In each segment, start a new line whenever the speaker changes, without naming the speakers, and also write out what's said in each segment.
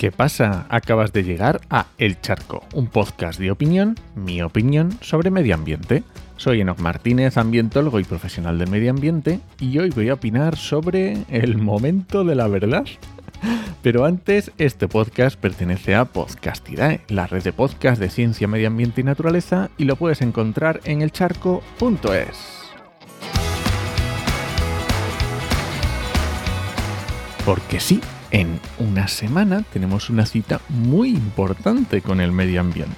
¿Qué pasa? Acabas de llegar a El Charco, un podcast de opinión, mi opinión sobre medio ambiente. Soy Enoc Martínez, ambientólogo y profesional del medio ambiente, y hoy voy a opinar sobre el momento de la verdad. Pero antes, este podcast pertenece a Podcastidae, la red de podcast de ciencia, medio ambiente y naturaleza, y lo puedes encontrar en elcharco.es. Porque sí, en una semana tenemos una cita muy importante con el medio ambiente.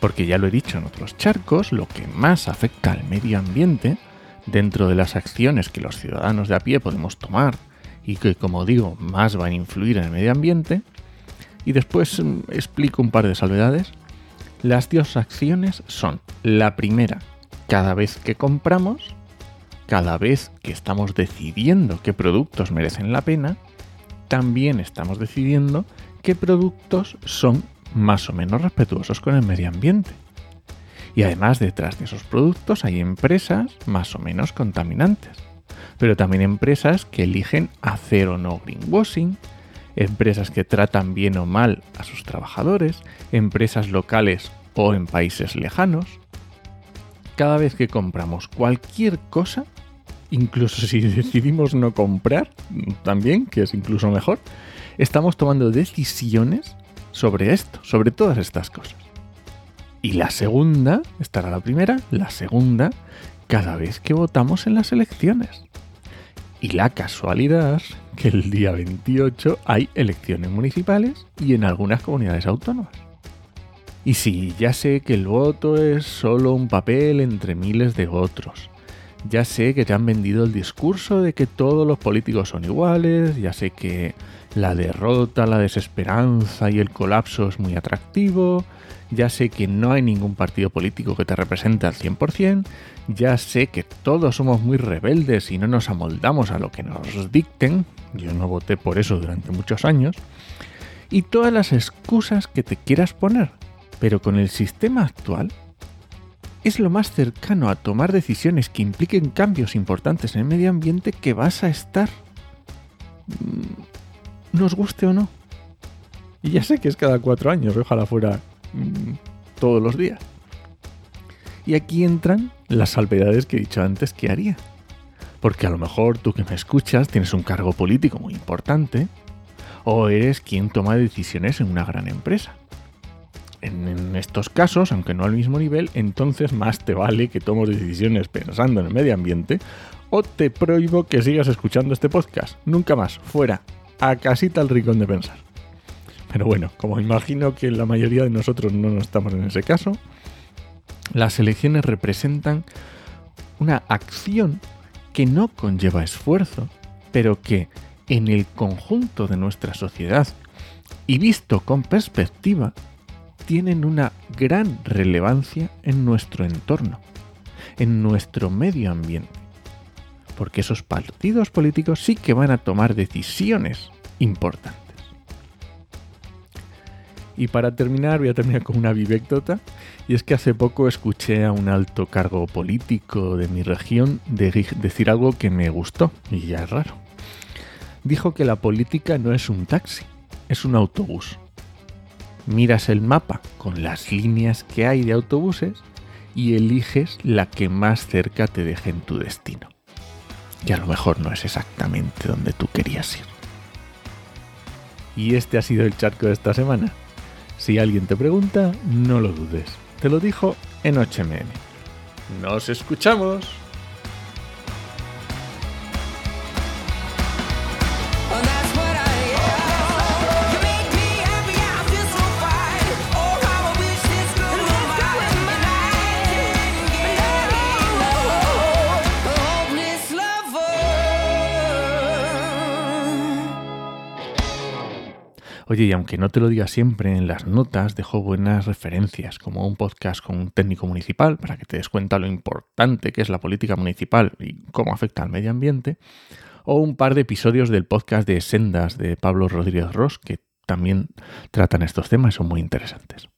Porque ya lo he dicho en otros charcos, lo que más afecta al medio ambiente, dentro de las acciones que los ciudadanos de a pie podemos tomar y que, como digo, más van a influir en el medio ambiente, y después mm, explico un par de salvedades, las dos acciones son la primera, cada vez que compramos, cada vez que estamos decidiendo qué productos merecen la pena, también estamos decidiendo qué productos son más o menos respetuosos con el medio ambiente. Y además detrás de esos productos hay empresas más o menos contaminantes, pero también empresas que eligen hacer o no greenwashing, empresas que tratan bien o mal a sus trabajadores, empresas locales o en países lejanos. Cada vez que compramos cualquier cosa, incluso si decidimos no comprar, también, que es incluso mejor, estamos tomando decisiones sobre esto, sobre todas estas cosas. Y la segunda, estará la primera, la segunda, cada vez que votamos en las elecciones. Y la casualidad que el día 28 hay elecciones municipales y en algunas comunidades autónomas. Y sí, ya sé que el voto es solo un papel entre miles de otros, ya sé que te han vendido el discurso de que todos los políticos son iguales, ya sé que la derrota, la desesperanza y el colapso es muy atractivo, ya sé que no hay ningún partido político que te represente al 100%, ya sé que todos somos muy rebeldes y no nos amoldamos a lo que nos dicten, yo no voté por eso durante muchos años, y todas las excusas que te quieras poner, pero con el sistema actual es lo más cercano a tomar decisiones que impliquen cambios importantes en el medio ambiente que vas a estar. Mm, nos guste o no. Y ya sé que es cada cuatro años, ojalá fuera mm, todos los días. Y aquí entran las salvedades que he dicho antes que haría. Porque a lo mejor tú que me escuchas tienes un cargo político muy importante o eres quien toma decisiones en una gran empresa en, estos casos, aunque no al mismo nivel, entonces más te vale que tomes decisiones pensando en el medio ambiente o te prohíbo que sigas escuchando este podcast. Nunca más, fuera, a casita al rincón de pensar. Pero bueno, como imagino que la mayoría de nosotros no estamos en ese caso, las elecciones representan una acción que no conlleva esfuerzo, pero que en el conjunto de nuestra sociedad y visto con perspectiva tienen una gran relevancia en nuestro entorno, en nuestro medio ambiente. Porque esos partidos políticos sí que van a tomar decisiones importantes. Y para terminar, voy a terminar con una vivéctota. Y es que hace poco escuché a un alto cargo político de mi región decir algo que me gustó, y ya es raro. Dijo que la política no es un taxi, es un autobús miras el mapa con las líneas que hay de autobuses y eliges la que más cerca te deje en tu destino. Y a lo mejor no es exactamente donde tú querías ir. Y este ha sido el charco de esta semana. Si alguien te pregunta, no lo dudes. Te lo dijo en HMN. ¡Nos escuchamos! Oye, y aunque no te lo diga siempre, en las notas dejo buenas referencias, como un podcast con un técnico municipal, para que te des cuenta lo importante que es la política municipal y cómo afecta al medio ambiente, o un par de episodios del podcast de Sendas de Pablo Rodríguez Ross, que también tratan estos temas son muy interesantes.